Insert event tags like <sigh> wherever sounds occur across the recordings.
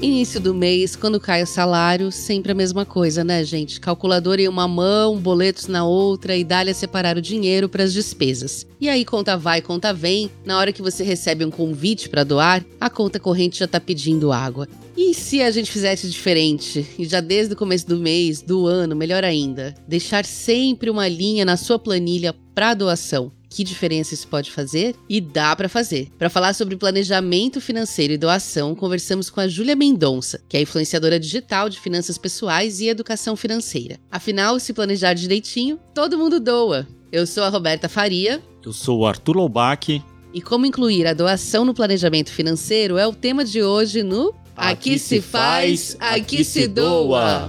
Início do mês, quando cai o salário, sempre a mesma coisa, né, gente? Calculadora em uma mão, boletos na outra e dá-lhe a separar o dinheiro para as despesas. E aí, conta vai, conta vem, na hora que você recebe um convite para doar, a conta corrente já tá pedindo água. E se a gente fizesse diferente? E já desde o começo do mês, do ano, melhor ainda, deixar sempre uma linha na sua planilha para doação que diferença isso pode fazer? E dá para fazer. Para falar sobre planejamento financeiro e doação, conversamos com a Júlia Mendonça, que é influenciadora digital de finanças pessoais e educação financeira. Afinal, se planejar direitinho, todo mundo doa. Eu sou a Roberta Faria. Eu sou o Arthur Loubach. E como incluir a doação no planejamento financeiro é o tema de hoje no Aqui, aqui se faz, aqui se doa.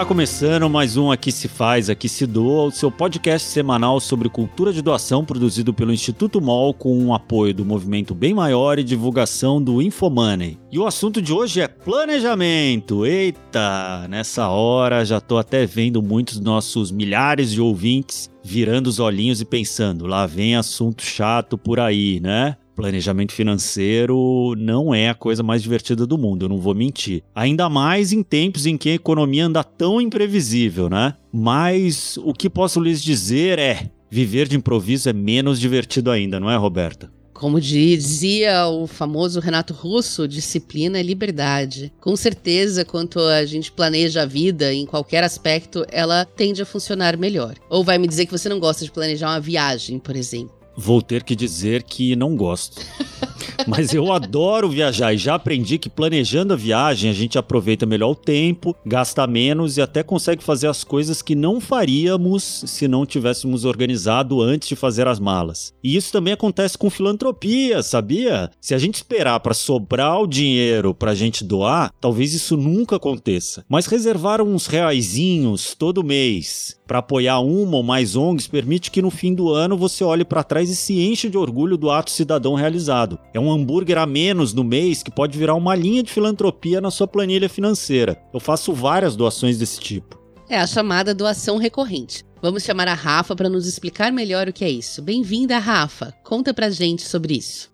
Está começando mais um Aqui Se Faz, Aqui Se Doa, o seu podcast semanal sobre cultura de doação produzido pelo Instituto MOL com o apoio do Movimento Bem Maior e divulgação do Infomoney. E o assunto de hoje é planejamento. Eita, nessa hora já tô até vendo muitos nossos milhares de ouvintes virando os olhinhos e pensando, lá vem assunto chato por aí, né? Planejamento financeiro não é a coisa mais divertida do mundo, eu não vou mentir. Ainda mais em tempos em que a economia anda tão imprevisível, né? Mas o que posso lhes dizer é: viver de improviso é menos divertido ainda, não é, Roberta? Como dizia o famoso Renato Russo, disciplina é liberdade. Com certeza, quanto a gente planeja a vida em qualquer aspecto, ela tende a funcionar melhor. Ou vai me dizer que você não gosta de planejar uma viagem, por exemplo. Vou ter que dizer que não gosto. <laughs> Mas eu adoro viajar e já aprendi que planejando a viagem a gente aproveita melhor o tempo, gasta menos e até consegue fazer as coisas que não faríamos se não tivéssemos organizado antes de fazer as malas. E isso também acontece com filantropia, sabia? Se a gente esperar para sobrar o dinheiro para a gente doar, talvez isso nunca aconteça. Mas reservar uns reaisinhos todo mês para apoiar uma ou mais ONGs permite que no fim do ano você olhe para trás e se enche de orgulho do ato cidadão realizado. É um hambúrguer a menos no mês que pode virar uma linha de filantropia na sua planilha financeira. Eu faço várias doações desse tipo. É a chamada doação recorrente. Vamos chamar a Rafa para nos explicar melhor o que é isso. Bem-vinda, Rafa. Conta pra gente sobre isso.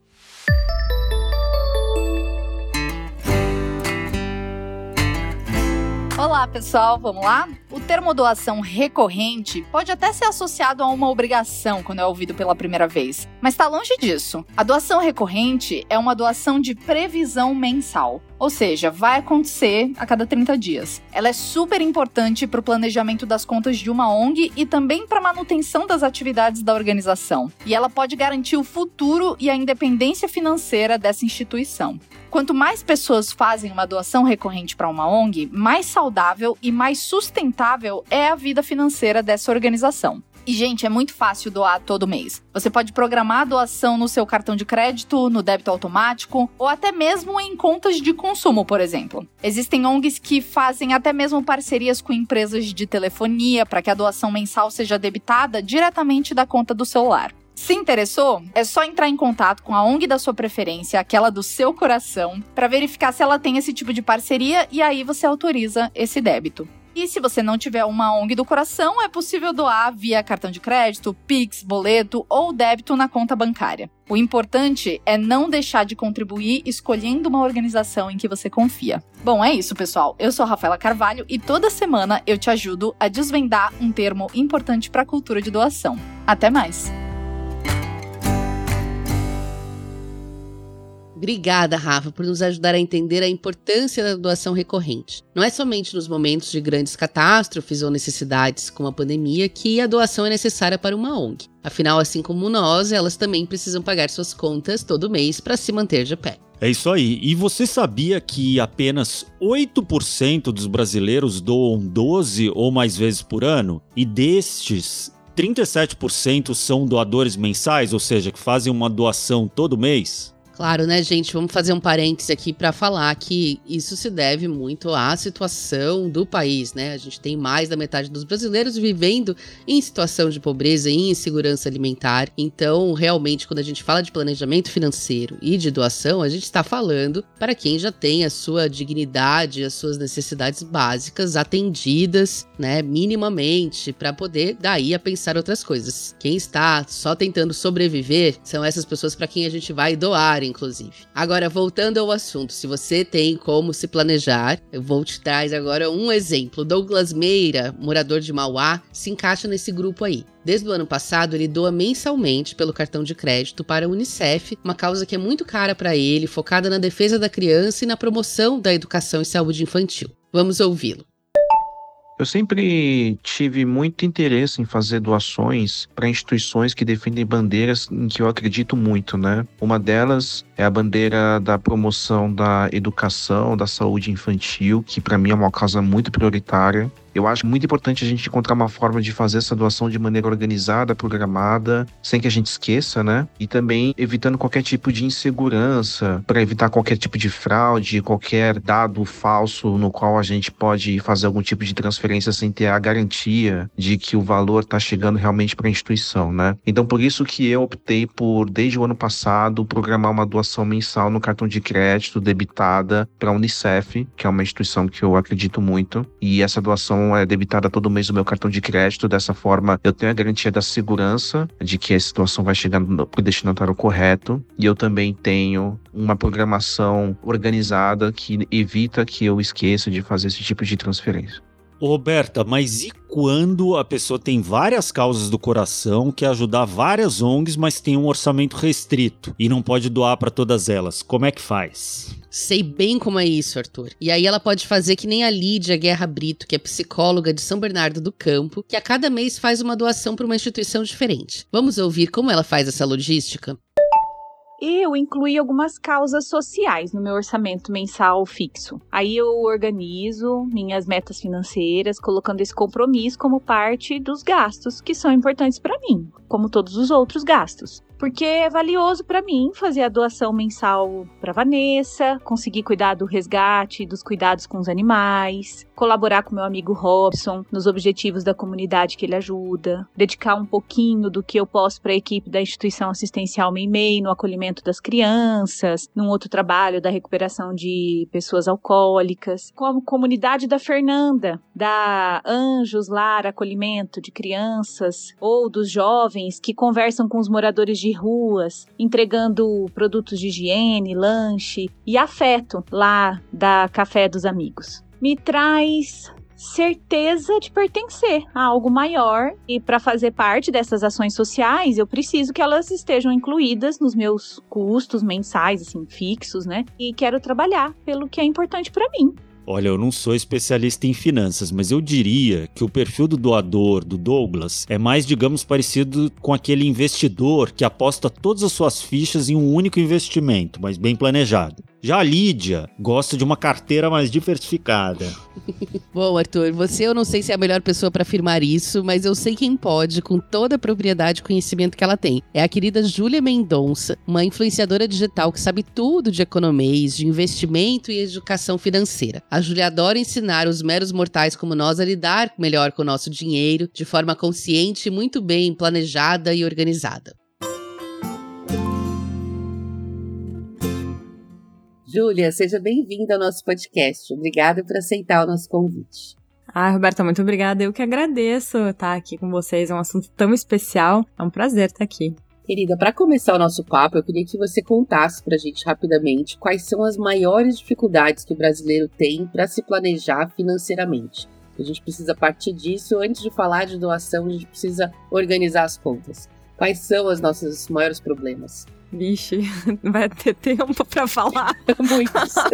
Olá, pessoal, vamos lá? O termo doação recorrente pode até ser associado a uma obrigação quando é ouvido pela primeira vez, mas está longe disso. A doação recorrente é uma doação de previsão mensal, ou seja, vai acontecer a cada 30 dias. Ela é super importante para o planejamento das contas de uma ONG e também para a manutenção das atividades da organização. E ela pode garantir o futuro e a independência financeira dessa instituição. Quanto mais pessoas fazem uma doação recorrente para uma ONG, mais saudável e mais sustentável é a vida financeira dessa organização. E, gente, é muito fácil doar todo mês. Você pode programar a doação no seu cartão de crédito, no débito automático ou até mesmo em contas de consumo, por exemplo. Existem ONGs que fazem até mesmo parcerias com empresas de telefonia para que a doação mensal seja debitada diretamente da conta do celular. Se interessou, é só entrar em contato com a ONG da sua preferência, aquela do seu coração, para verificar se ela tem esse tipo de parceria e aí você autoriza esse débito. E se você não tiver uma ONG do coração, é possível doar via cartão de crédito, Pix, boleto ou débito na conta bancária. O importante é não deixar de contribuir escolhendo uma organização em que você confia. Bom, é isso, pessoal. Eu sou Rafaela Carvalho e toda semana eu te ajudo a desvendar um termo importante para a cultura de doação. Até mais! Obrigada, Rafa, por nos ajudar a entender a importância da doação recorrente. Não é somente nos momentos de grandes catástrofes ou necessidades, como a pandemia, que a doação é necessária para uma ONG. Afinal, assim como nós, elas também precisam pagar suas contas todo mês para se manter de pé. É isso aí. E você sabia que apenas 8% dos brasileiros doam 12 ou mais vezes por ano? E destes, 37% são doadores mensais, ou seja, que fazem uma doação todo mês? Claro, né, gente? Vamos fazer um parêntese aqui para falar que isso se deve muito à situação do país, né? A gente tem mais da metade dos brasileiros vivendo em situação de pobreza e insegurança alimentar. Então, realmente, quando a gente fala de planejamento financeiro e de doação, a gente está falando para quem já tem a sua dignidade, as suas necessidades básicas atendidas, né, minimamente, para poder daí a pensar outras coisas. Quem está só tentando sobreviver são essas pessoas para quem a gente vai doar inclusive. Agora, voltando ao assunto, se você tem como se planejar, eu vou te trazer agora um exemplo. Douglas Meira, morador de Mauá, se encaixa nesse grupo aí. Desde o ano passado, ele doa mensalmente pelo cartão de crédito para a Unicef, uma causa que é muito cara para ele, focada na defesa da criança e na promoção da educação e saúde infantil. Vamos ouvi-lo. Eu sempre tive muito interesse em fazer doações para instituições que defendem bandeiras em que eu acredito muito, né? Uma delas é a bandeira da promoção da educação, da saúde infantil, que para mim é uma causa muito prioritária. Eu acho muito importante a gente encontrar uma forma de fazer essa doação de maneira organizada, programada, sem que a gente esqueça, né? E também evitando qualquer tipo de insegurança, para evitar qualquer tipo de fraude, qualquer dado falso no qual a gente pode fazer algum tipo de transferência sem ter a garantia de que o valor está chegando realmente para a instituição, né? Então, por isso que eu optei por, desde o ano passado, programar uma doação mensal no cartão de crédito debitada para a Unicef, que é uma instituição que eu acredito muito, e essa doação é debitada todo mês o meu cartão de crédito. Dessa forma, eu tenho a garantia da segurança de que a situação vai chegar para o destinatário correto. E eu também tenho uma programação organizada que evita que eu esqueça de fazer esse tipo de transferência. Roberta, mas e quando a pessoa tem várias causas do coração, quer ajudar várias ONGs, mas tem um orçamento restrito e não pode doar para todas elas? Como é que faz? Sei bem como é isso, Arthur. E aí ela pode fazer que nem a Lídia Guerra Brito, que é psicóloga de São Bernardo do Campo, que a cada mês faz uma doação para uma instituição diferente. Vamos ouvir como ela faz essa logística? Eu incluí algumas causas sociais no meu orçamento mensal fixo. Aí eu organizo minhas metas financeiras, colocando esse compromisso como parte dos gastos que são importantes para mim, como todos os outros gastos porque é valioso para mim fazer a doação mensal para Vanessa, conseguir cuidar do resgate, dos cuidados com os animais, colaborar com meu amigo Robson nos objetivos da comunidade que ele ajuda, dedicar um pouquinho do que eu posso para a equipe da instituição assistencial Meimei no acolhimento das crianças, num outro trabalho da recuperação de pessoas alcoólicas, como comunidade da Fernanda, da Anjos Lar Acolhimento de Crianças ou dos jovens que conversam com os moradores de ruas, entregando produtos de higiene, lanche e afeto lá da Café dos Amigos. Me traz certeza de pertencer a algo maior e para fazer parte dessas ações sociais, eu preciso que elas estejam incluídas nos meus custos mensais assim fixos, né? E quero trabalhar pelo que é importante para mim. Olha, eu não sou especialista em finanças, mas eu diria que o perfil do doador, do Douglas, é mais, digamos, parecido com aquele investidor que aposta todas as suas fichas em um único investimento, mas bem planejado. Já a Lídia gosta de uma carteira mais diversificada. <laughs> Bom, Arthur, você eu não sei se é a melhor pessoa para afirmar isso, mas eu sei quem pode, com toda a propriedade e conhecimento que ela tem. É a querida Júlia Mendonça, uma influenciadora digital que sabe tudo de economia, de investimento e educação financeira. A Júlia adora ensinar os meros mortais como nós a lidar melhor com o nosso dinheiro, de forma consciente, muito bem planejada e organizada. Júlia, seja bem-vinda ao nosso podcast. Obrigada por aceitar o nosso convite. Ah, Roberta, muito obrigada. Eu que agradeço estar aqui com vocês. É um assunto tão especial. É um prazer estar aqui. Querida, para começar o nosso papo, eu queria que você contasse para a gente rapidamente quais são as maiores dificuldades que o brasileiro tem para se planejar financeiramente. A gente precisa partir disso. Antes de falar de doação, a gente precisa organizar as contas. Quais são os nossos maiores problemas? Vixe, <laughs> vai ter tempo para falar. <laughs> Muitos. <laughs>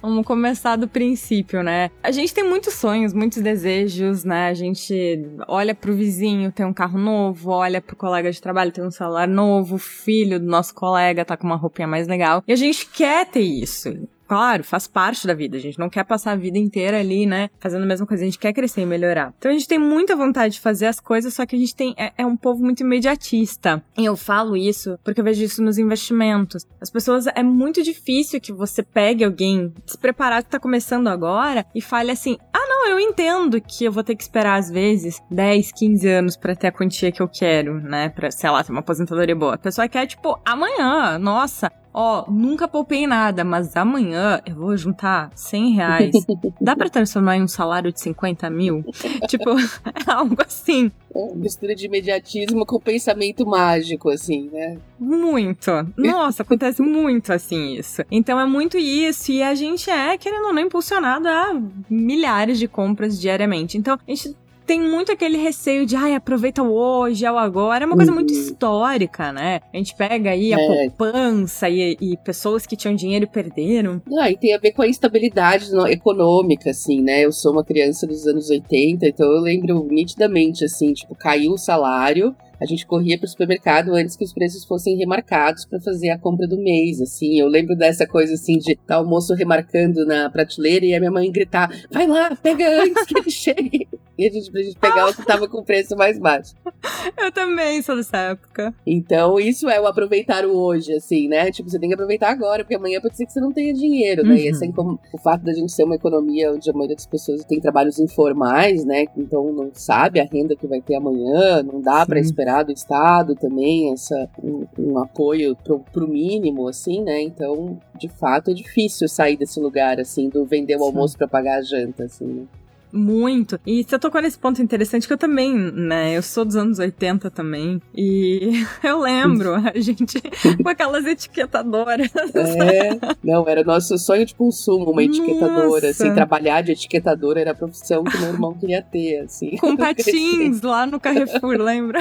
Vamos começar do princípio, né? A gente tem muitos sonhos, muitos desejos, né? A gente olha pro vizinho, tem um carro novo, olha pro colega de trabalho, tem um celular novo, o filho do nosso colega tá com uma roupinha mais legal. E a gente quer ter isso claro, faz parte da vida. A gente não quer passar a vida inteira ali, né, fazendo a mesma coisa. A gente quer crescer e melhorar. Então a gente tem muita vontade de fazer as coisas, só que a gente tem é, é um povo muito imediatista. E eu falo isso porque eu vejo isso nos investimentos. As pessoas é muito difícil que você pegue alguém despreparado que tá começando agora e fale assim: "Ah, não, eu entendo que eu vou ter que esperar às vezes 10, 15 anos para ter a quantia que eu quero, né, para sei lá, ter uma aposentadoria boa". A pessoa quer tipo amanhã. Nossa, ó, nunca poupei nada, mas amanhã eu vou juntar 100 reais. <laughs> Dá pra transformar em um salário de 50 mil? <laughs> tipo, é <laughs> algo assim. É, mistura de imediatismo com pensamento mágico, assim, né? Muito. Nossa, acontece muito assim isso. Então é muito isso. E a gente é, querendo ou não, impulsionado a milhares de compras diariamente. Então a gente tem muito aquele receio de, ai, aproveita o hoje, é o agora. É uma coisa uhum. muito histórica, né? A gente pega aí a é. poupança e, e, pessoas que tinham dinheiro e perderam. Ah, e tem a ver com a instabilidade econômica, assim, né? Eu sou uma criança dos anos 80, então eu lembro nitidamente, assim, tipo, caiu o salário, a gente corria para o supermercado antes que os preços fossem remarcados para fazer a compra do mês, assim. Eu lembro dessa coisa assim de estar tá o moço remarcando na prateleira e a minha mãe gritar: "Vai lá, pega antes que ele <laughs> chegue". E a gente pra gente pegar o que tava com o preço mais baixo. Eu também sou dessa época. Então, isso é o aproveitar o hoje, assim, né? Tipo, você tem que aproveitar agora, porque amanhã pode ser que você não tenha dinheiro, né? Uhum. E assim como o fato da gente ser uma economia onde a maioria das pessoas tem trabalhos informais, né? Então não sabe a renda que vai ter amanhã, não dá para esperar do Estado também, essa, um, um apoio pro, pro mínimo, assim, né? Então, de fato, é difícil sair desse lugar, assim, do vender o almoço para pagar a janta, assim, né? Muito. E você tocou nesse ponto interessante que eu também, né? Eu sou dos anos 80 também. E <laughs> eu lembro a gente com aquelas etiquetadoras. É. Não, era nosso sonho de consumo, uma etiquetadora. Assim, trabalhar de etiquetadora era a profissão que meu irmão queria ter, assim. Com <laughs> patins lá no Carrefour, lembra?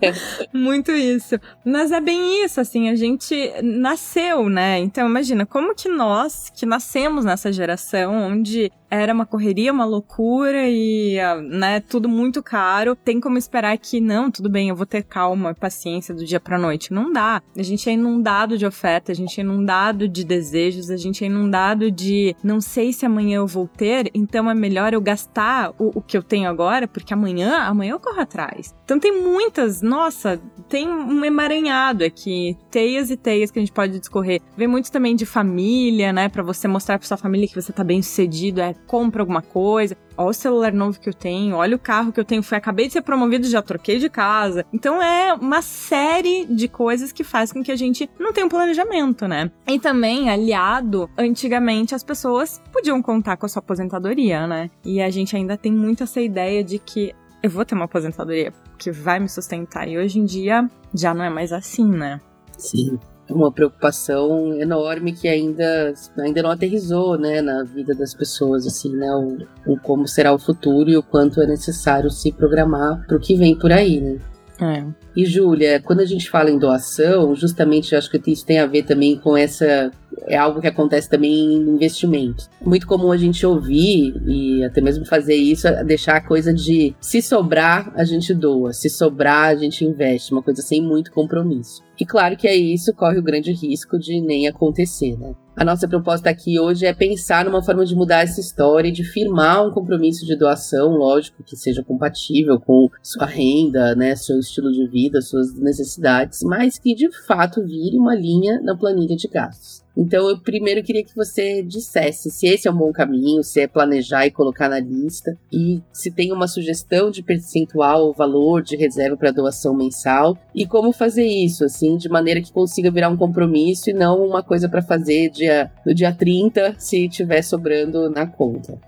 É. Muito isso. Mas é bem isso, assim, a gente nasceu, né? Então, imagina, como que nós, que nascemos nessa geração onde era uma correria, uma loucura e, ah, né, tudo muito caro. Tem como esperar que, não, tudo bem, eu vou ter calma e paciência do dia pra noite. Não dá. A gente é inundado de oferta, a gente é inundado de desejos, a gente é inundado de não sei se amanhã eu vou ter, então é melhor eu gastar o, o que eu tenho agora, porque amanhã, amanhã eu corro atrás. Então tem muitas, nossa, tem um emaranhado aqui, teias e teias que a gente pode discorrer. Vem muito também de família, né, para você mostrar pra sua família que você tá bem sucedido, é compra alguma coisa. Olha o celular novo que eu tenho, olha o carro que eu tenho. Fui, acabei de ser promovido, já troquei de casa. Então é uma série de coisas que faz com que a gente não tenha um planejamento, né? E também, aliado, antigamente as pessoas podiam contar com a sua aposentadoria, né? E a gente ainda tem muito essa ideia de que eu vou ter uma aposentadoria que vai me sustentar. E hoje em dia já não é mais assim, né? Sim uma preocupação enorme que ainda, ainda não aterrizou, né, na vida das pessoas, assim, né, o, o como será o futuro e o quanto é necessário se programar para o que vem por aí, né. É. E Júlia, quando a gente fala em doação, justamente eu acho que isso tem a ver também com essa é algo que acontece também em investimentos. Muito comum a gente ouvir e até mesmo fazer isso, deixar a coisa de se sobrar, a gente doa, se sobrar, a gente investe, uma coisa sem muito compromisso. E claro que é isso corre o grande risco de nem acontecer, né? A nossa proposta aqui hoje é pensar numa forma de mudar essa história e de firmar um compromisso de doação, lógico, que seja compatível com sua renda, né, seu estilo de vida, suas necessidades, mas que de fato vire uma linha na planilha de gastos. Então, eu primeiro queria que você dissesse se esse é um bom caminho, se é planejar e colocar na lista, e se tem uma sugestão de percentual ou valor de reserva para doação mensal, e como fazer isso, assim, de maneira que consiga virar um compromisso e não uma coisa para fazer dia, no dia 30, se tiver sobrando na conta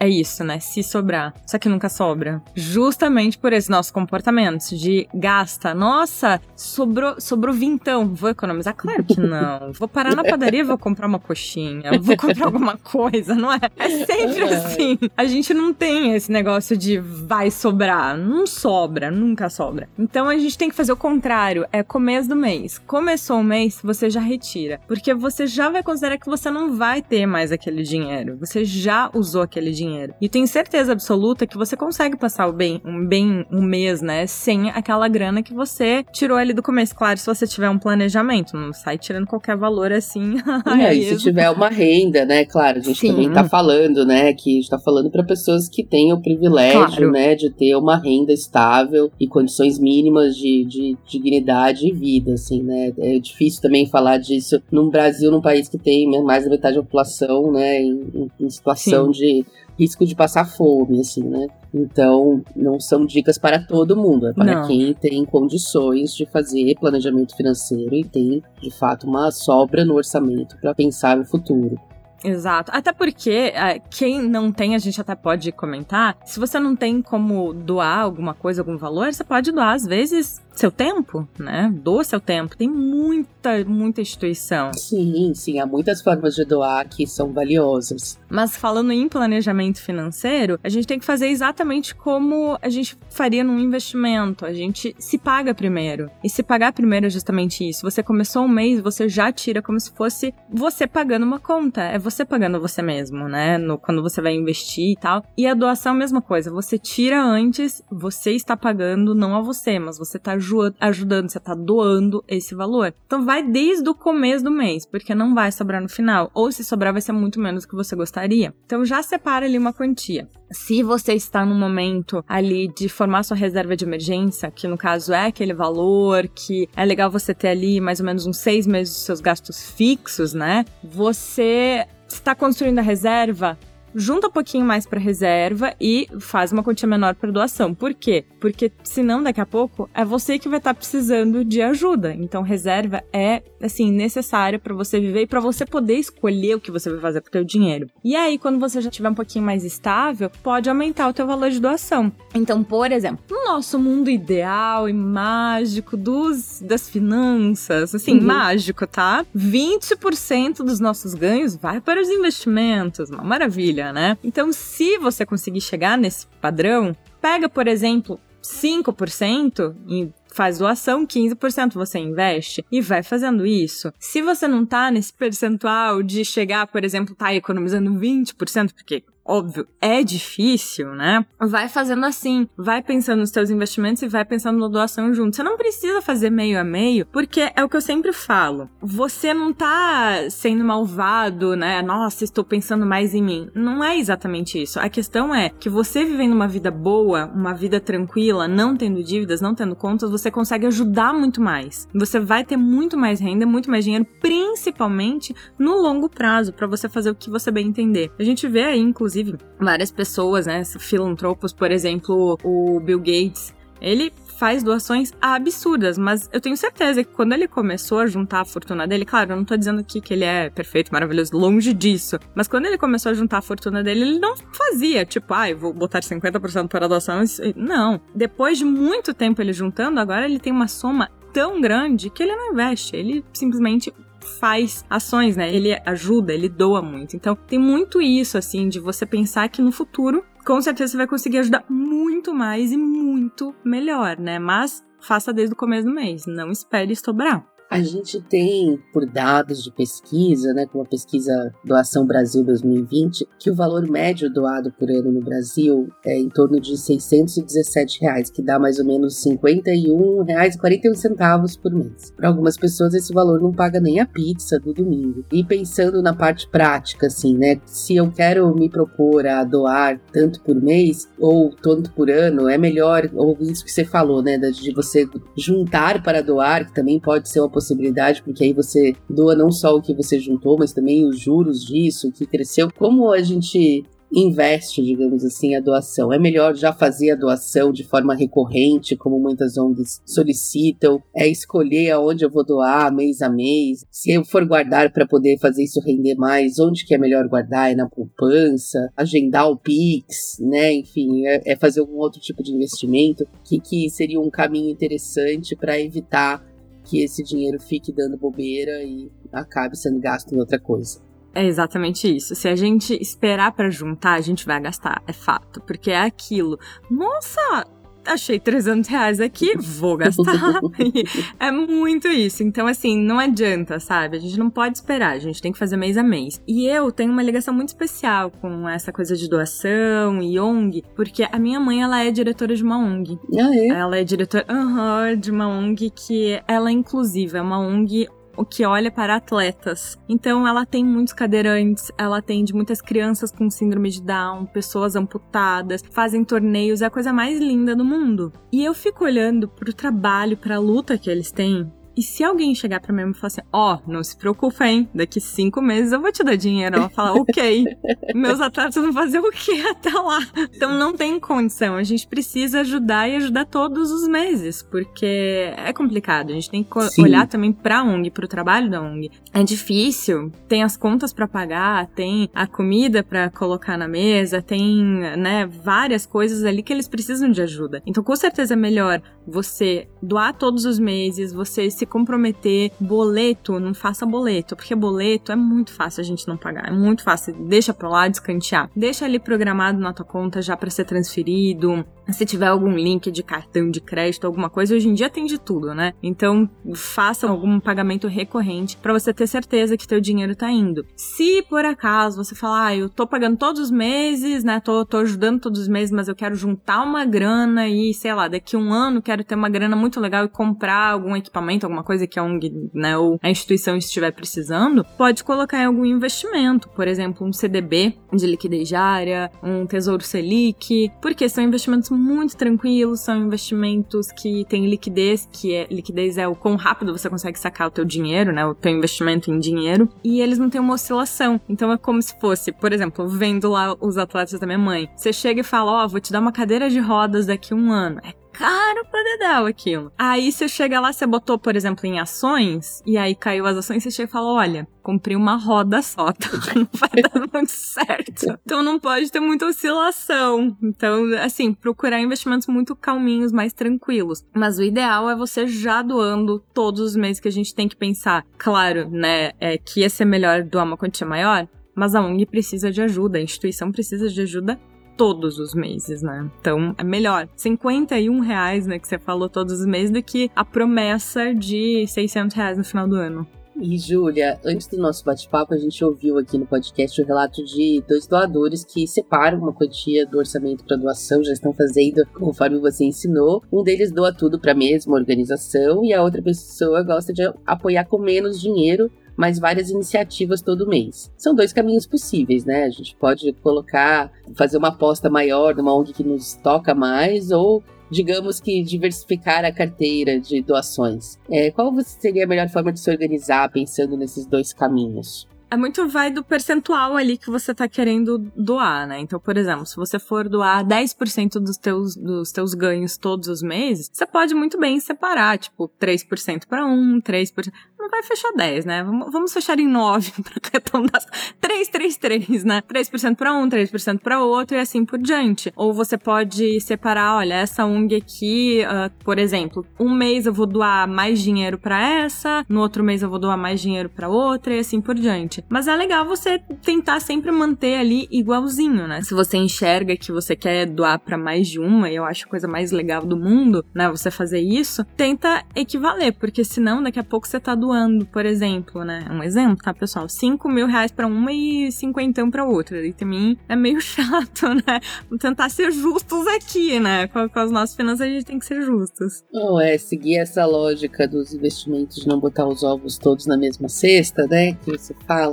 é isso, né? Se sobrar. Só que nunca sobra. Justamente por esse nosso comportamento de gasta. Nossa, sobrou, sobrou vintão. Vou economizar? Claro que não. <laughs> Vou parar na padaria, vou comprar uma coxinha. Vou comprar alguma coisa, não é? É sempre assim. A gente não tem esse negócio de vai sobrar. Não sobra, nunca sobra. Então a gente tem que fazer o contrário. É começo do mês. Começou o mês, você já retira. Porque você já vai considerar que você não vai ter mais aquele dinheiro. Você já usou aquele dinheiro dinheiro. E tenho certeza absoluta que você consegue passar bem, um, bem um mês, né, sem aquela grana que você tirou ali do começo. Claro, se você tiver um planejamento, não sai tirando qualquer valor assim. <laughs> É, e se tiver uma renda, né, claro, a gente Sim. também tá falando, né, que a gente tá falando para pessoas que têm o privilégio, claro. né, de ter uma renda estável e condições mínimas de, de, de dignidade e vida, assim, né. É difícil também falar disso num Brasil, num país que tem mais da metade da população, né, em, em situação Sim. de risco de passar fome, assim, né? Então, não são dicas para todo mundo, é para não. quem tem condições de fazer planejamento financeiro e tem, de fato, uma sobra no orçamento para pensar no futuro. Exato. Até porque é, quem não tem, a gente até pode comentar. Se você não tem como doar alguma coisa, algum valor, você pode doar, às vezes, seu tempo, né? Doa seu tempo. Tem muita, muita instituição. Sim, sim. Há muitas formas de doar que são valiosas. Mas falando em planejamento financeiro, a gente tem que fazer exatamente como a gente faria num investimento. A gente se paga primeiro. E se pagar primeiro é justamente isso. Você começou um mês, você já tira como se fosse você pagando uma conta. É você pagando você mesmo, né? No, quando você vai investir e tal. E a doação, mesma coisa. Você tira antes, você está pagando não a você, mas você está ajudando, você tá doando esse valor. Então vai desde o começo do mês, porque não vai sobrar no final. Ou se sobrar, vai ser muito menos do que você gostaria. Então já separa ali uma quantia. Se você está no momento ali de formar sua reserva de emergência, que no caso é aquele valor que é legal você ter ali mais ou menos uns seis meses dos seus gastos fixos, né? Você está construindo a reserva, junta um pouquinho mais para reserva e faz uma quantia menor para doação. Por quê? Porque senão daqui a pouco é você que vai estar tá precisando de ajuda. Então reserva é assim necessária para você viver e para você poder escolher o que você vai fazer com o teu dinheiro. E aí quando você já tiver um pouquinho mais estável, pode aumentar o teu valor de doação. Então, por exemplo, no nosso mundo ideal e mágico dos das finanças, assim, uhum. mágico, tá? 20% dos nossos ganhos vai para os investimentos. Uma maravilha né? Então, se você conseguir chegar nesse padrão, pega, por exemplo, 5% e faz doação, 15% você investe e vai fazendo isso. Se você não tá nesse percentual de chegar, por exemplo, tá economizando 20%, porque óbvio, é difícil, né? Vai fazendo assim, vai pensando nos seus investimentos e vai pensando na doação junto. Você não precisa fazer meio a meio, porque é o que eu sempre falo. Você não tá sendo malvado, né? Nossa, estou pensando mais em mim. Não é exatamente isso. A questão é que você vivendo uma vida boa, uma vida tranquila, não tendo dívidas, não tendo contas, você consegue ajudar muito mais. Você vai ter muito mais renda, muito mais dinheiro, principalmente no longo prazo, para você fazer o que você bem entender. A gente vê aí, inclusive, inclusive, várias pessoas, né, filantropos, por exemplo, o Bill Gates, ele faz doações absurdas, mas eu tenho certeza que quando ele começou a juntar a fortuna dele, claro, eu não tô dizendo aqui que ele é perfeito, maravilhoso, longe disso, mas quando ele começou a juntar a fortuna dele, ele não fazia, tipo, ah, vou botar 50% para doação. Não. Depois de muito tempo ele juntando, agora ele tem uma soma tão grande que ele não investe, ele simplesmente faz ações, né? Ele ajuda, ele doa muito. Então, tem muito isso, assim, de você pensar que no futuro, com certeza você vai conseguir ajudar muito mais e muito melhor, né? Mas faça desde o começo do mês, não espere estourar. A gente tem, por dados de pesquisa, né, como a pesquisa Doação Brasil 2020, que o valor médio doado por ano no Brasil é em torno de 617 reais, que dá mais ou menos R$ 51,41 por mês. Para algumas pessoas, esse valor não paga nem a pizza do domingo. E pensando na parte prática, assim, né, se eu quero me propor a doar tanto por mês ou tanto por ano, é melhor, ou isso que você falou, né, de você juntar para doar, que também pode ser uma possibilidade, porque aí você doa não só o que você juntou, mas também os juros disso, que cresceu. Como a gente investe, digamos assim, a doação. É melhor já fazer a doação de forma recorrente, como muitas ONGs solicitam, é escolher aonde eu vou doar mês a mês. Se eu for guardar para poder fazer isso render mais, onde que é melhor guardar? É na poupança, agendar o Pix, né? Enfim, é, é fazer algum outro tipo de investimento que, que seria um caminho interessante para evitar que esse dinheiro fique dando bobeira e acabe sendo gasto em outra coisa. É exatamente isso. Se a gente esperar para juntar, a gente vai gastar, é fato. Porque é aquilo. Nossa, achei 300 reais aqui, vou gastar. <laughs> é muito isso. Então, assim, não adianta, sabe? A gente não pode esperar, a gente tem que fazer mês a mês. E eu tenho uma ligação muito especial com essa coisa de doação e ONG, porque a minha mãe, ela é diretora de uma ONG. Ah, é? Ela é diretora uhum, de uma ONG que ela é inclusiva, é uma ONG que olha para atletas. Então ela tem muitos cadeirantes, ela atende muitas crianças com síndrome de Down, pessoas amputadas, fazem torneios, é a coisa mais linda do mundo. E eu fico olhando pro trabalho, pra luta que eles têm, e se alguém chegar pra mim e falar assim, ó, oh, não se preocupa, hein? Daqui cinco meses eu vou te dar dinheiro. Ela fala, ok. <laughs> Meus atletas vão fazer o quê até lá? Então não tem condição. A gente precisa ajudar e ajudar todos os meses, porque é complicado. A gente tem que Sim. olhar também pra ONG, pro trabalho da ONG. É difícil. Tem as contas para pagar, tem a comida para colocar na mesa, tem, né, várias coisas ali que eles precisam de ajuda. Então, com certeza é melhor você doar todos os meses, você se comprometer, boleto, não faça boleto, porque boleto é muito fácil a gente não pagar, é muito fácil, deixa pra lá descantear. Deixa ali programado na tua conta já para ser transferido. Se tiver algum link de cartão de crédito, alguma coisa, hoje em dia tem de tudo, né? Então, faça algum pagamento recorrente para você ter certeza que teu dinheiro tá indo. Se por acaso você falar, ah, eu tô pagando todos os meses, né? Tô, tô ajudando todos os meses, mas eu quero juntar uma grana e, sei lá, daqui um ano quero ter uma grana muito legal e comprar algum equipamento, alguma coisa que a ONG, né, ou a instituição estiver precisando, pode colocar em algum investimento, por exemplo, um CDB de liquidez diária, um Tesouro Selic, porque são investimentos muito tranquilos, são investimentos que têm liquidez, que é liquidez é o quão rápido você consegue sacar o teu dinheiro, né, o teu investimento em dinheiro, e eles não têm uma oscilação. Então é como se fosse, por exemplo, vendo lá os atletas da minha mãe. Você chega e fala, ó, oh, vou te dar uma cadeira de rodas daqui a um ano. É caro pra dedéu aquilo. Aí você chega lá, você botou, por exemplo, em ações, e aí caiu as ações, você chega e fala: olha, comprei uma roda só, <laughs> tá? não vai dar <laughs> muito certo. Então não pode ter muita oscilação. Então, assim, procurar investimentos muito calminhos, mais tranquilos. Mas o ideal é você já doando todos os meses que a gente tem que pensar. Claro, né, é, que ia ser melhor doar uma quantia maior, mas a ONG precisa de ajuda, a instituição precisa de ajuda todos os meses, né? Então é melhor 51 reais, né, que você falou todos os meses, do que a promessa de 600 reais no final do ano. E, Júlia, antes do nosso bate-papo, a gente ouviu aqui no podcast o relato de dois doadores que separam uma quantia do orçamento para doação, já estão fazendo conforme você ensinou. Um deles doa tudo para a mesma organização e a outra pessoa gosta de apoiar com menos dinheiro mas várias iniciativas todo mês. São dois caminhos possíveis, né? A gente pode colocar, fazer uma aposta maior numa ONG que nos toca mais, ou digamos que diversificar a carteira de doações. É, qual seria a melhor forma de se organizar pensando nesses dois caminhos? É muito vai do percentual ali que você tá querendo doar, né? Então, por exemplo, se você for doar 10% dos teus, dos teus ganhos todos os meses, você pode muito bem separar, tipo, 3% para um, 3%. Não vai fechar 10, né? Vamos fechar em 9 <laughs> para arredondar. 3, 3, 3, né? 3% para um, 3% para outro e assim por diante. Ou você pode separar, olha, essa ONG aqui, uh, por exemplo, um mês eu vou doar mais dinheiro para essa, no outro mês eu vou doar mais dinheiro para outra e assim por diante. Mas é legal você tentar sempre manter ali igualzinho, né? Se você enxerga que você quer doar para mais de uma, e eu acho a coisa mais legal do mundo, né? Você fazer isso, tenta equivaler, porque senão daqui a pouco você tá doando, por exemplo, né? Um exemplo, tá, pessoal? 5 mil reais pra uma e 50 pra outra. E também é meio <laughs> chato, né? Tentar ser justos aqui, né? Com, com as nossas finanças a gente tem que ser justos. Não, é seguir essa lógica dos investimentos de não botar os ovos todos na mesma cesta, né? Que você fala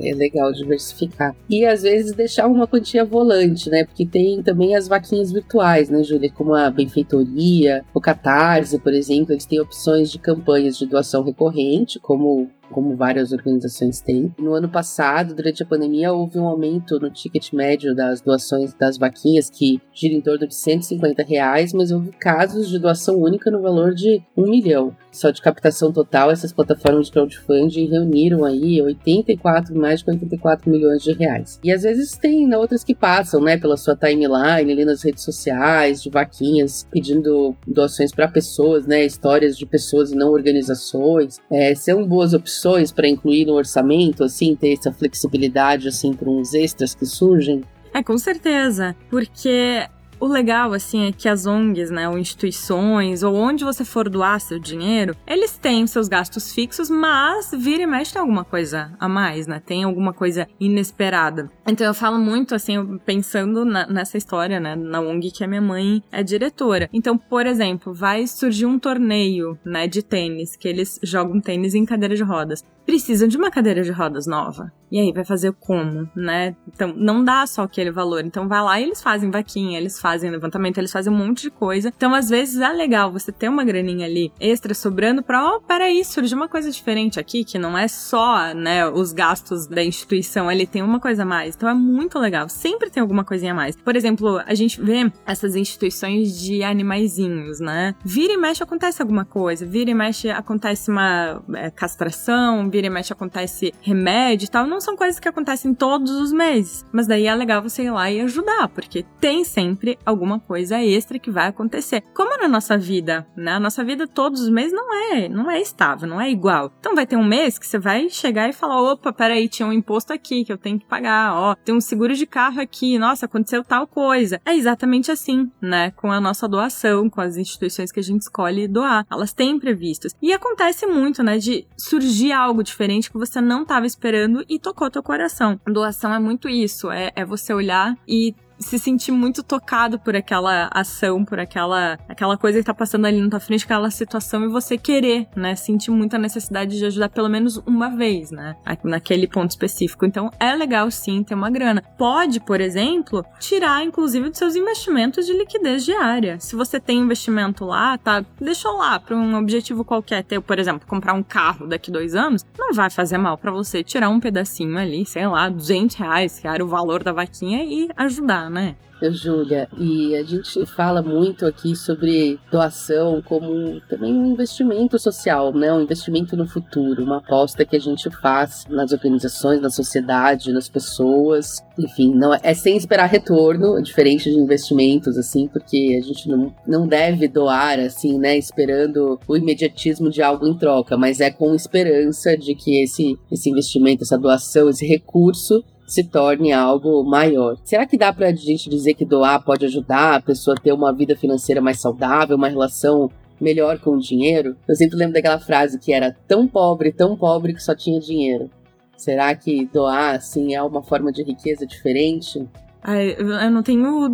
é legal diversificar. E às vezes deixar uma quantia volante, né? Porque tem também as vaquinhas virtuais, né, Júlia? Como a benfeitoria, o Catarse, por exemplo, eles têm opções de campanhas de doação recorrente, como como várias organizações têm. No ano passado, durante a pandemia, houve um aumento no ticket médio das doações das vaquinhas, que gira em torno de 150 reais, mas houve casos de doação única no valor de um milhão. Só de captação total, essas plataformas de crowdfunding reuniram aí 84, mais de 84 milhões de reais. E às vezes tem né, outras que passam, né, pela sua timeline, ali nas redes sociais, de vaquinhas, pedindo doações para pessoas, né, histórias de pessoas e não organizações. É, são boas opções opções para incluir no orçamento, assim, ter essa flexibilidade, assim, para uns extras que surgem? É, com certeza. Porque o legal, assim, é que as ONGs, né, ou instituições, ou onde você for doar seu dinheiro, eles têm seus gastos fixos, mas vira e mexe tem alguma coisa a mais, né? Tem alguma coisa inesperada. Então eu falo muito, assim, pensando na, nessa história, né, na ONG que a minha mãe é diretora. Então, por exemplo, vai surgir um torneio, né, de tênis, que eles jogam tênis em cadeira de rodas. Precisam de uma cadeira de rodas nova. E aí vai fazer como, né? Então, não dá só aquele valor. Então, vai lá e eles fazem vaquinha, eles fazem levantamento, eles fazem um monte de coisa. Então, às vezes é legal você ter uma graninha ali extra sobrando pra, ó, oh, peraí, surgiu uma coisa diferente aqui, que não é só, né, os gastos da instituição, ele tem uma coisa a mais. Então, é muito legal. Sempre tem alguma coisinha a mais. Por exemplo, a gente vê essas instituições de animaizinhos, né? Vira e mexe acontece alguma coisa, vira e mexe acontece uma é, castração, vira e mexe acontece remédio e tal. Não são coisas que acontecem todos os meses. Mas daí é legal você ir lá e ajudar, porque tem sempre alguma coisa extra que vai acontecer. Como na nossa vida, né? A nossa vida todos os meses não é, não é estável, não é igual. Então vai ter um mês que você vai chegar e falar: opa, peraí, tinha um imposto aqui que eu tenho que pagar, ó, tem um seguro de carro aqui, nossa, aconteceu tal coisa. É exatamente assim, né? Com a nossa doação, com as instituições que a gente escolhe doar. Elas têm previstos. E acontece muito, né? De surgir algo diferente que você não estava esperando e tocou teu coração. Doação é muito isso, é, é você olhar e se sentir muito tocado por aquela ação, por aquela, aquela coisa que tá passando ali na tua frente, aquela situação, e você querer, né? Sentir muita necessidade de ajudar pelo menos uma vez, né? Naquele ponto específico. Então é legal sim ter uma grana. Pode, por exemplo, tirar, inclusive, dos seus investimentos de liquidez diária. Se você tem investimento lá, tá? Deixa lá para um objetivo qualquer. Ter, por exemplo, comprar um carro daqui dois anos, não vai fazer mal para você tirar um pedacinho ali, sei lá, 200 reais, que era o valor da vaquinha, e ajudar, né? Júlia, e a gente fala muito aqui sobre doação como também um investimento social, né? Um investimento no futuro, uma aposta que a gente faz nas organizações, na sociedade, nas pessoas. Enfim, não é, é sem esperar retorno, diferente de investimentos, assim, porque a gente não, não deve doar, assim, né? Esperando o imediatismo de algo em troca, mas é com esperança de que esse, esse investimento, essa doação, esse recurso se torne algo maior. Será que dá para a gente dizer que doar pode ajudar a pessoa a ter uma vida financeira mais saudável, uma relação melhor com o dinheiro? Eu sempre lembro daquela frase que era tão pobre, tão pobre que só tinha dinheiro. Será que doar assim é uma forma de riqueza diferente? eu não tenho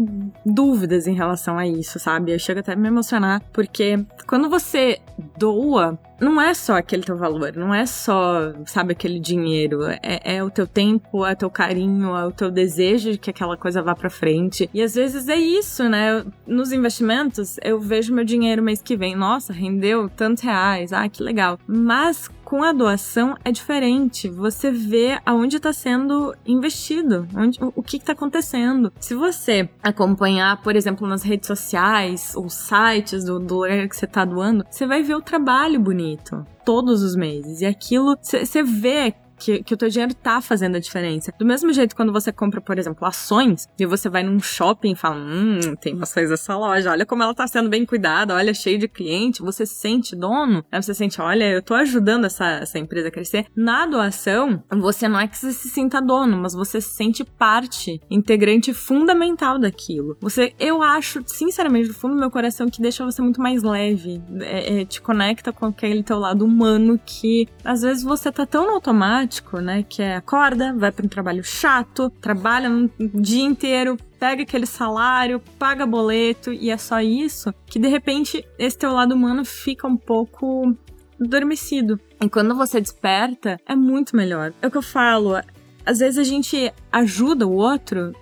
dúvidas em relação a isso, sabe? Eu chego até a me emocionar, porque quando você doa, não é só aquele teu valor, não é só, sabe, aquele dinheiro. É, é, o teu tempo, é o teu carinho, é o teu desejo de que aquela coisa vá pra frente. E às vezes é isso, né? Nos investimentos, eu vejo meu dinheiro mês que vem, nossa, rendeu tantos reais, ah, que legal. Mas com a doação é diferente. Você vê aonde está sendo investido, onde, o, o que está acontecendo. Se você acompanhar, por exemplo, nas redes sociais ou sites do, do lugar que você está doando, você vai ver o trabalho bonito todos os meses. E aquilo, você vê que, que o teu dinheiro tá fazendo a diferença. Do mesmo jeito, quando você compra, por exemplo, ações, e você vai num shopping e fala: Hum, tem ações dessa loja, olha como ela tá sendo bem cuidada, olha, cheio de cliente, você se sente dono, aí você sente, olha, eu tô ajudando essa, essa empresa a crescer. Na doação, você não é que você se sinta dono, mas você se sente parte, integrante fundamental daquilo. Você, eu acho, sinceramente, do fundo do meu coração, que deixa você muito mais leve, é, é, te conecta com aquele teu lado humano que às vezes você tá tão no automático automático, né? Que é acorda, vai para um trabalho chato, trabalha um dia inteiro, pega aquele salário, paga boleto e é só isso, que de repente esse teu lado humano fica um pouco adormecido. E quando você desperta, é muito melhor. É o que eu falo. Às vezes a gente ajuda o outro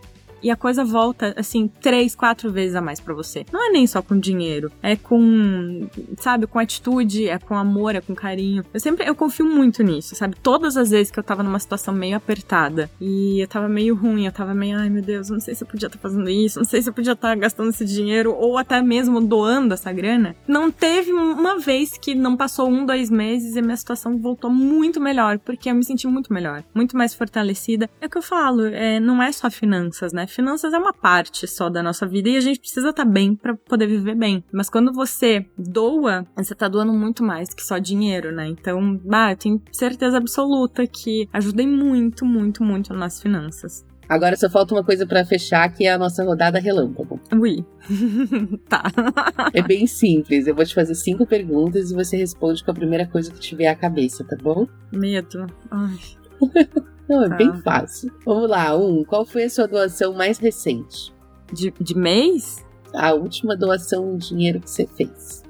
e a coisa volta, assim, três, quatro vezes a mais para você. Não é nem só com dinheiro, é com, sabe, com atitude, é com amor, é com carinho. Eu sempre, eu confio muito nisso, sabe? Todas as vezes que eu tava numa situação meio apertada e eu tava meio ruim, eu tava meio, ai meu Deus, não sei se eu podia estar tá fazendo isso, não sei se eu podia estar tá gastando esse dinheiro ou até mesmo doando essa grana. Não teve uma vez que não passou um, dois meses e minha situação voltou muito melhor, porque eu me senti muito melhor, muito mais fortalecida. É o que eu falo, é, não é só finanças, né? Finanças é uma parte só da nossa vida e a gente precisa estar tá bem para poder viver bem. Mas quando você doa, você tá doando muito mais que só dinheiro, né? Então, bah, eu tenho certeza absoluta que ajudei muito, muito, muito nas finanças. Agora só falta uma coisa para fechar, que é a nossa rodada relâmpago. Ui. <laughs> tá. É bem simples. Eu vou te fazer cinco perguntas e você responde com a primeira coisa que tiver à cabeça, tá bom? Medo. Ai. <laughs> Não, é bem fácil. Vamos lá, um. Qual foi a sua doação mais recente? De, de mês? A última doação de dinheiro que você fez.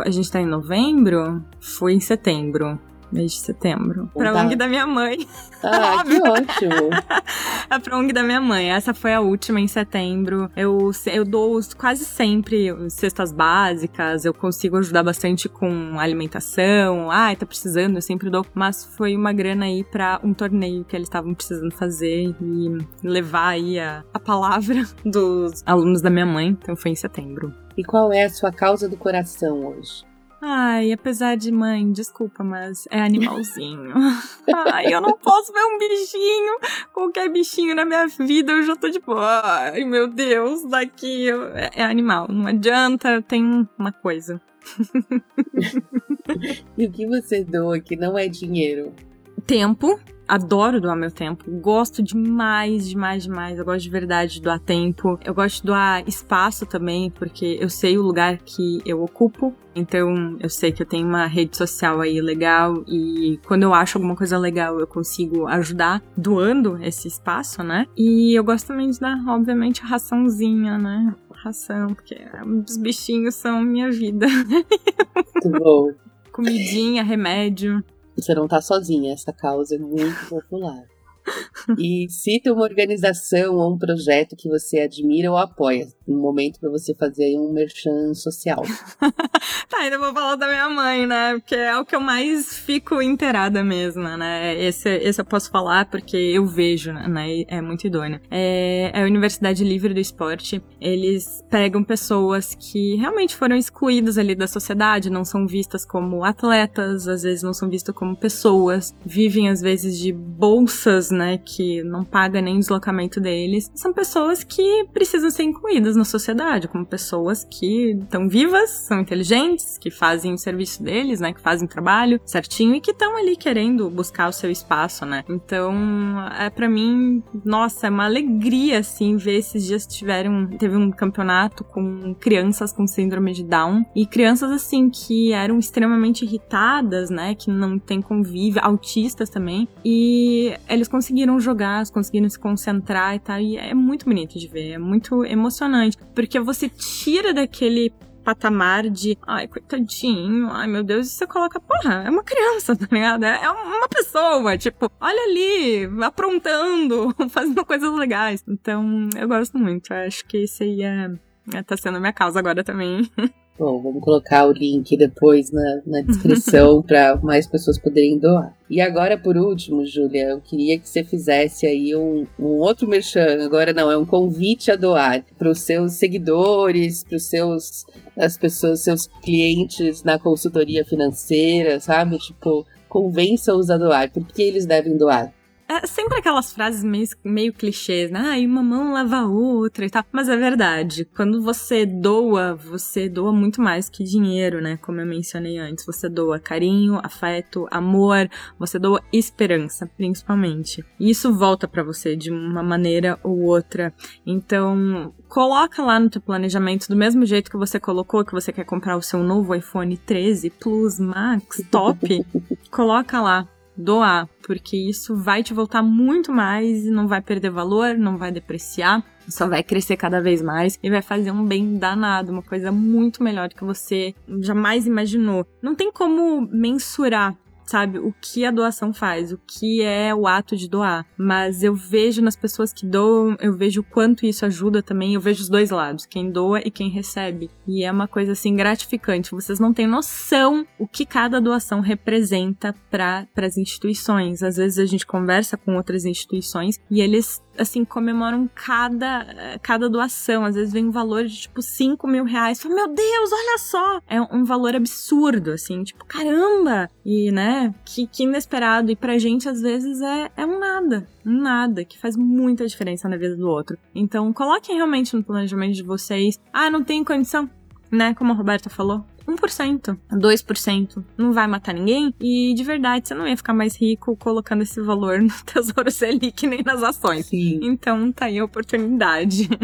A gente tá em novembro? Foi em setembro. Mês de setembro. Pra Tá. ONG da minha mãe. Ah, <laughs> que ótimo. <laughs> É pra ONG da minha mãe. Essa foi a última em setembro. Eu, eu dou quase sempre cestas básicas. Eu consigo ajudar bastante com alimentação. Ai, tá precisando, eu sempre dou. Mas foi uma grana aí pra um torneio que eles estavam precisando fazer e levar aí a, a palavra <laughs> dos alunos da minha mãe. Então foi em setembro. E qual é a sua causa do coração hoje? Ai, apesar de mãe, desculpa, mas é animalzinho. <laughs> Ai, eu não posso ver um bichinho, qualquer bichinho na minha vida, eu já tô tipo, ai meu Deus, daqui é, é animal, não adianta, tem uma coisa. <laughs> E o que você doa que não é dinheiro? Tempo, adoro doar meu tempo, gosto demais, demais, demais. Eu gosto de verdade de doar tempo. Eu gosto de doar espaço também, porque eu sei o lugar que eu ocupo. Então, eu sei que eu tenho uma rede social aí legal e quando eu acho alguma coisa legal, eu consigo ajudar doando esse espaço, né? E eu gosto também de dar, obviamente, raçãozinha, né? Ração, porque os bichinhos são minha vida. <laughs> Muito bom. Comidinha, remédio. Você não tá sozinha, essa causa é muito popular. E cita uma organização ou um projeto que você admira ou apoia. Um momento para você fazer aí um merchan social. <laughs> Tá, ainda vou falar da minha mãe, né? Porque é o que eu mais fico inteirada mesmo, né? Esse, esse eu posso falar porque eu vejo, né? É muito idôneo. É, é a Universidade Livre do Esporte. Eles pegam pessoas que realmente foram excluídas ali da sociedade, não são vistas como atletas, às vezes não são vistas como pessoas, vivem às vezes de bolsas, né? Que não paga nem o deslocamento deles. São pessoas que precisam ser incluídas na sociedade, como pessoas que estão vivas, são inteligentes, que fazem o serviço deles, né? Que fazem trabalho certinho e que estão ali querendo buscar o seu espaço, né? Então, é para mim, nossa, é uma alegria, assim, ver esses dias tiveram, teve um campeonato com crianças com síndrome de Down e crianças, assim, que eram extremamente irritadas, né? Que não tem convívio, autistas também, e eles conseguiram jogar, conseguiram se concentrar e tal, e é muito bonito de ver, é muito emocionante, porque você tira daquele patamar de, ai, coitadinho, ai meu Deus, e você coloca, porra, é uma criança, <laughs> tá ligado? É é uma pessoa, tipo, olha ali, aprontando, <laughs> fazendo coisas legais. Então, eu gosto muito, eu acho que isso aí é, é, tá sendo minha causa agora também. <laughs> Bom, vamos colocar o link depois na, na descrição <laughs> para mais pessoas poderem doar. E agora, por último, Júlia, eu queria que você fizesse aí um, um outro merchan. Agora não, é um convite a doar para os seus seguidores, para os seus as pessoas, seus clientes na consultoria financeira, sabe? Tipo, convença-os a doar. Por que eles devem doar? É sempre aquelas frases meio, meio clichês, né? Ai, uma mão lava a outra e tal. Mas é verdade. Quando você doa, você doa muito mais que dinheiro, né? Como eu mencionei antes. Você doa carinho, afeto, amor. Você doa esperança, principalmente. E isso volta pra você de uma maneira ou outra. Então, coloca lá no teu planejamento do mesmo jeito que você colocou que você quer comprar o seu novo iPhone 13 Plus Max top. <laughs> coloca lá doar, porque isso vai te voltar muito mais e não vai perder valor, não vai depreciar, só vai crescer cada vez mais e vai fazer um bem danado, uma coisa muito melhor que você jamais imaginou. Não tem como mensurar sabe, o que a doação faz, o que é o ato de doar. Mas eu vejo nas pessoas que doam, eu vejo o quanto isso ajuda também, eu vejo os dois lados, quem doa e quem recebe. E é uma coisa assim gratificante. Vocês não têm noção o que cada doação representa para as instituições. Às vezes a gente conversa com outras instituições e eles assim, comemoram cada, cada doação. Às vezes vem um valor de, tipo, 5 mil reais. Fala, meu Deus, olha só! É um valor absurdo, assim, tipo, caramba! E, né, que, que inesperado. E pra gente, às vezes, é, é um nada. Um nada, que faz muita diferença na vida do outro. Então, coloquem realmente no planejamento de vocês. Ah, não tenho condição? né? Como a Roberta falou. 1%, 2%, não vai matar ninguém. E de verdade, você não ia ficar mais rico colocando esse valor <laughs> no Tesouro Selic nem nas ações. Sim. Então tá aí a oportunidade. <laughs>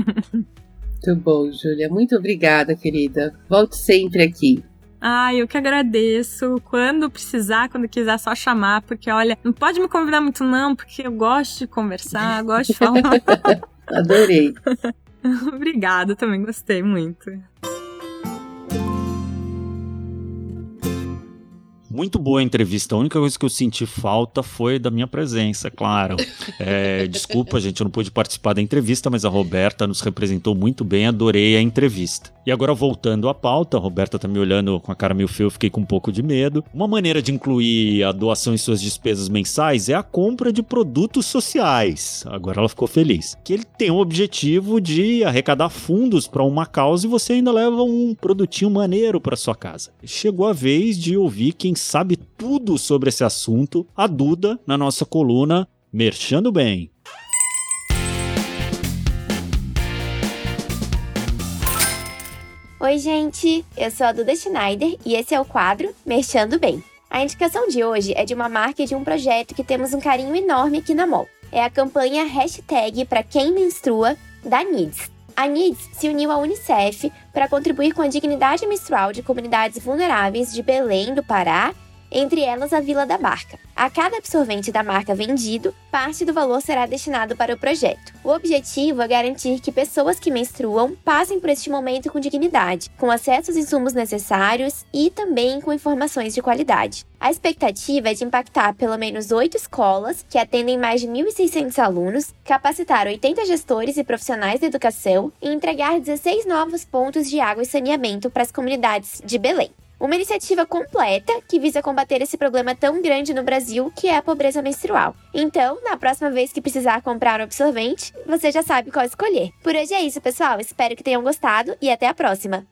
Muito bom, Júlia. Muito obrigada, querida. Volte sempre aqui. Ah, eu que agradeço. Quando precisar, quando quiser, só chamar, porque olha, não pode me convidar muito, não, porque eu gosto de conversar, gosto de falar. <laughs> Adorei. Obrigada, também gostei muito. Muito boa a entrevista. A única coisa que eu senti falta foi da minha presença, claro. É, desculpa, gente, eu não pude participar da entrevista, mas a Roberta nos representou muito bem. Adorei a entrevista. E agora, voltando à pauta, a Roberta tá me olhando com a cara meio feia, eu fiquei com um pouco de medo. Uma maneira de incluir a doação em suas despesas mensais é a compra de produtos sociais. Agora ela ficou feliz. Que ele tem o objetivo de arrecadar fundos para uma causa e você ainda leva um produtinho maneiro para sua casa. Chegou a vez de ouvir quem sabe tudo sobre esse assunto, a Duda, na nossa coluna Merchando Bem. Oi, gente! Eu sou a Duda Schneider e esse é o quadro Merchando Bem. A indicação de hoje é de uma marca e de um projeto que temos um carinho enorme aqui na MOL. É a campanha Hashtag para quem menstrua da NIDS. A NIDS se uniu à Unicef para contribuir com a dignidade menstrual de comunidades vulneráveis de Belém do Pará entre elas a Vila da Barca. A cada absorvente da marca vendido, parte do valor será destinado para o projeto. O objetivo é garantir que pessoas que menstruam passem por este momento com dignidade, com acesso aos insumos necessários e também com informações de qualidade. A expectativa é de impactar pelo menos oito escolas, que atendem mais de 1.600 alunos, capacitar 80 gestores e profissionais da educação e entregar 16 novos pontos de água e saneamento para as comunidades de Belém. Uma iniciativa completa que visa combater esse problema tão grande no Brasil que é a pobreza menstrual. Então, na próxima vez que precisar comprar um absorvente, você já sabe qual escolher. Por hoje é isso, pessoal. Espero que tenham gostado e até a próxima.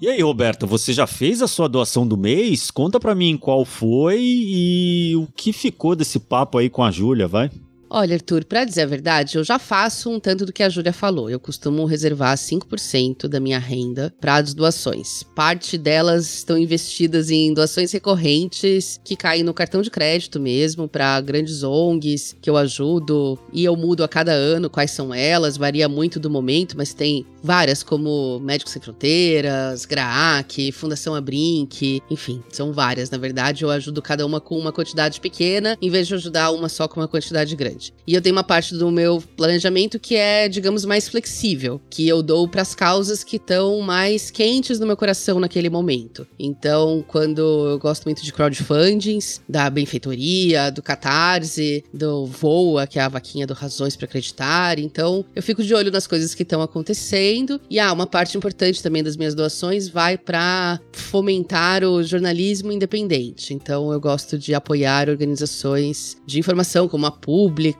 E aí, Roberta, você já fez a sua doação do mês? Conta pra mim qual foi e o que ficou desse papo aí com a Júlia, vai? Olha, Arthur, para dizer a verdade, eu já faço um tanto do que a Júlia falou. Eu costumo reservar 5% da minha renda para as doações. Parte delas estão investidas em doações recorrentes que caem no cartão de crédito mesmo, para grandes ONGs que eu ajudo e eu mudo a cada ano quais são elas, varia muito do momento, mas tem várias como Médicos Sem Fronteiras, GRAAC, Fundação Abrinq, enfim, são várias, na verdade. Eu ajudo cada uma com uma quantidade pequena, em vez de ajudar uma só com uma quantidade grande. E eu tenho uma parte do meu planejamento que é, digamos, mais flexível, que eu dou para as causas que estão mais quentes no meu coração naquele momento. Então, quando eu gosto muito de crowdfundings, da benfeitoria, do Catarse, do Voa, que é a vaquinha do Razões para Acreditar, então eu fico de olho nas coisas que estão acontecendo. E ah, uma parte importante também das minhas doações vai para fomentar o jornalismo independente. Então, eu gosto de apoiar organizações de informação como a Pública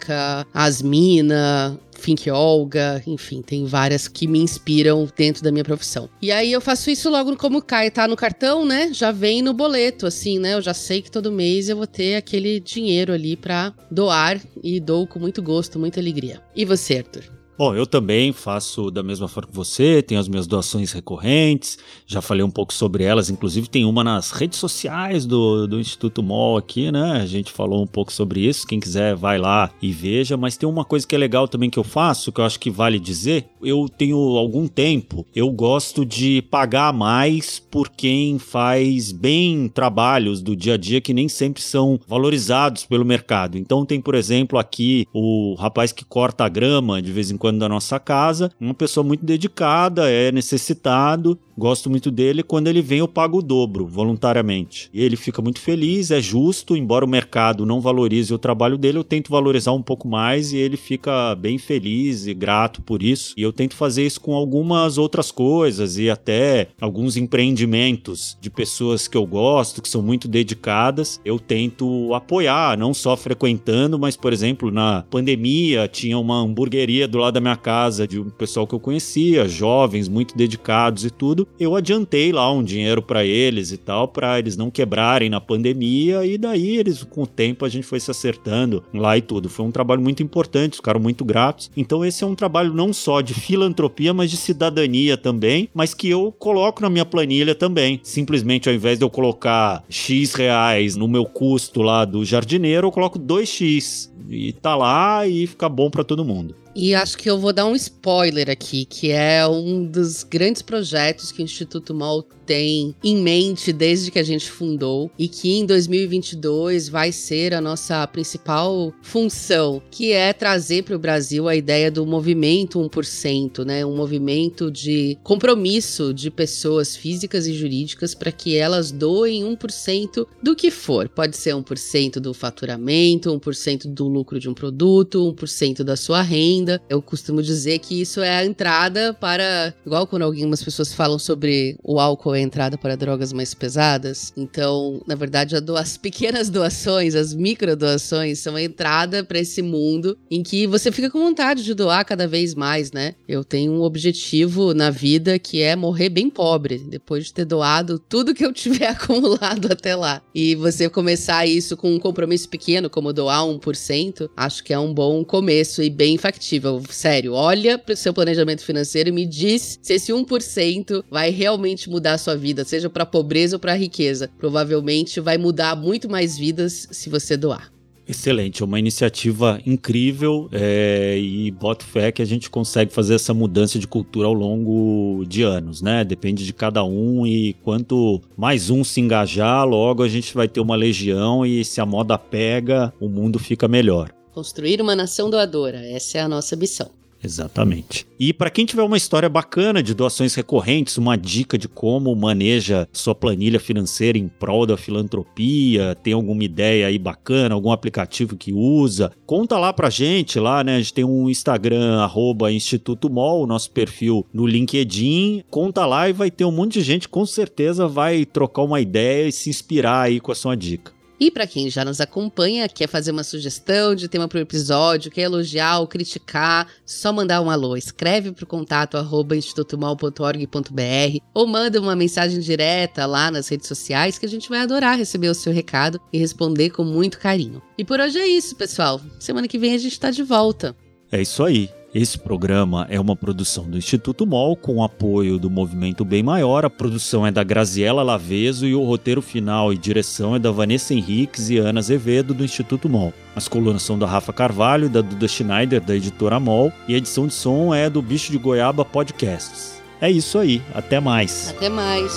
Asmina, Fink Olga, enfim, tem várias que me inspiram dentro da minha profissão. E aí eu faço isso logo como cai, tá no cartão, né? Já vem no boleto, assim, né? Eu já sei que todo mês eu vou ter aquele dinheiro ali para doar e dou com muito gosto, muita alegria. E você, Arthur? Bom, eu também faço da mesma forma que você, tenho as minhas doações recorrentes, já falei um pouco sobre elas, inclusive tem uma nas redes sociais do, do Instituto MOL aqui, né? A gente falou um pouco sobre isso, quem quiser vai lá e veja, mas tem uma coisa que é legal também que eu faço, que eu acho que vale dizer, eu tenho algum tempo, eu gosto de pagar mais por quem faz bem trabalhos do dia a dia que nem sempre são valorizados pelo mercado. Então tem, por exemplo, aqui o rapaz que corta a grama de vez em da nossa casa, uma pessoa muito dedicada, é necessitado, gosto muito dele. Quando ele vem, eu pago o dobro, voluntariamente. E ele fica muito feliz, é justo, embora o mercado não valorize o trabalho dele, eu tento valorizar um pouco mais e ele fica bem feliz e grato por isso. E eu tento fazer isso com algumas outras coisas e até alguns empreendimentos de pessoas que eu gosto, que são muito dedicadas. Eu tento apoiar, não só frequentando, mas, por exemplo, na pandemia tinha uma hamburgueria do lado da minha casa de um pessoal que eu conhecia, jovens, muito dedicados e tudo. Eu adiantei lá um dinheiro para eles e tal, para eles não quebrarem na pandemia e daí eles com o tempo a gente foi se acertando lá e tudo. Foi um trabalho muito importante, ficaram muito gratos. Então esse é um trabalho não só de filantropia, mas de cidadania também, mas que eu coloco na minha planilha também. Simplesmente ao invés de eu colocar X reais no meu custo lá do jardineiro, eu coloco 2X e tá lá e fica bom para todo mundo. E acho que eu vou dar um spoiler aqui, que é um dos grandes projetos que o Instituto MOL tem em mente desde que a gente fundou e que em 2022 vai ser a nossa principal função, que é trazer para o Brasil a ideia do movimento 1%, né? Um movimento de compromisso de pessoas físicas e jurídicas para que elas doem 1% do que for. Pode ser 1% do faturamento, 1% do lucro de um produto, 1% da sua renda. Eu costumo dizer que isso é a entrada para, igual quando algumas pessoas falam sobre o álcool a entrada para drogas mais pesadas. Então, na verdade, as pequenas doações, as micro doações, são a entrada para esse mundo em que você fica com vontade de doar cada vez mais, né? Eu tenho um objetivo na vida que é morrer bem pobre, depois de ter doado tudo que eu tiver <laughs> acumulado até lá. E você começar isso com um compromisso pequeno, como doar 1%, acho que é um bom começo e bem factível. Sério, olha para o seu planejamento financeiro e me diz se esse 1% vai realmente mudar a sua vida, seja para pobreza ou para riqueza. Provavelmente vai mudar muito mais vidas se você doar. Excelente, é uma iniciativa incrível é, e boto fé que a gente consegue fazer essa mudança de cultura ao longo de anos, né? Depende de cada um e quanto mais um se engajar, logo a gente vai ter uma legião e se a moda pega, o mundo fica melhor. Construir uma nação doadora, essa é a nossa missão. Exatamente. E para quem tiver uma história bacana de doações recorrentes, uma dica de como maneja sua planilha financeira em prol da filantropia, tem alguma ideia aí bacana, algum aplicativo que usa, conta lá pra gente lá, né? A gente tem um Instagram arroba Instituto Mol, nosso perfil no LinkedIn. Conta lá e vai ter um monte de gente com certeza vai trocar uma ideia e se inspirar aí com a sua dica. E para quem já nos acompanha, quer fazer uma sugestão de tema para o episódio, quer elogiar ou criticar, só mandar um alô. Escreve para o contato arroba ou manda uma mensagem direta lá nas redes sociais que a gente vai adorar receber o seu recado e responder com muito carinho. E por hoje é isso, pessoal. Semana que vem a gente está de volta. É isso aí. Esse programa é uma produção do Instituto MOL com apoio do Movimento Bem Maior. A produção é da Graziela Laveso e o roteiro final e direção é da Vanessa Henriques e Ana Azevedo do Instituto MOL. As colunas são da Rafa Carvalho e da Duda Schneider da editora MOL e a edição de som é do Bicho de Goiaba Podcasts. É isso aí, até mais. Até mais.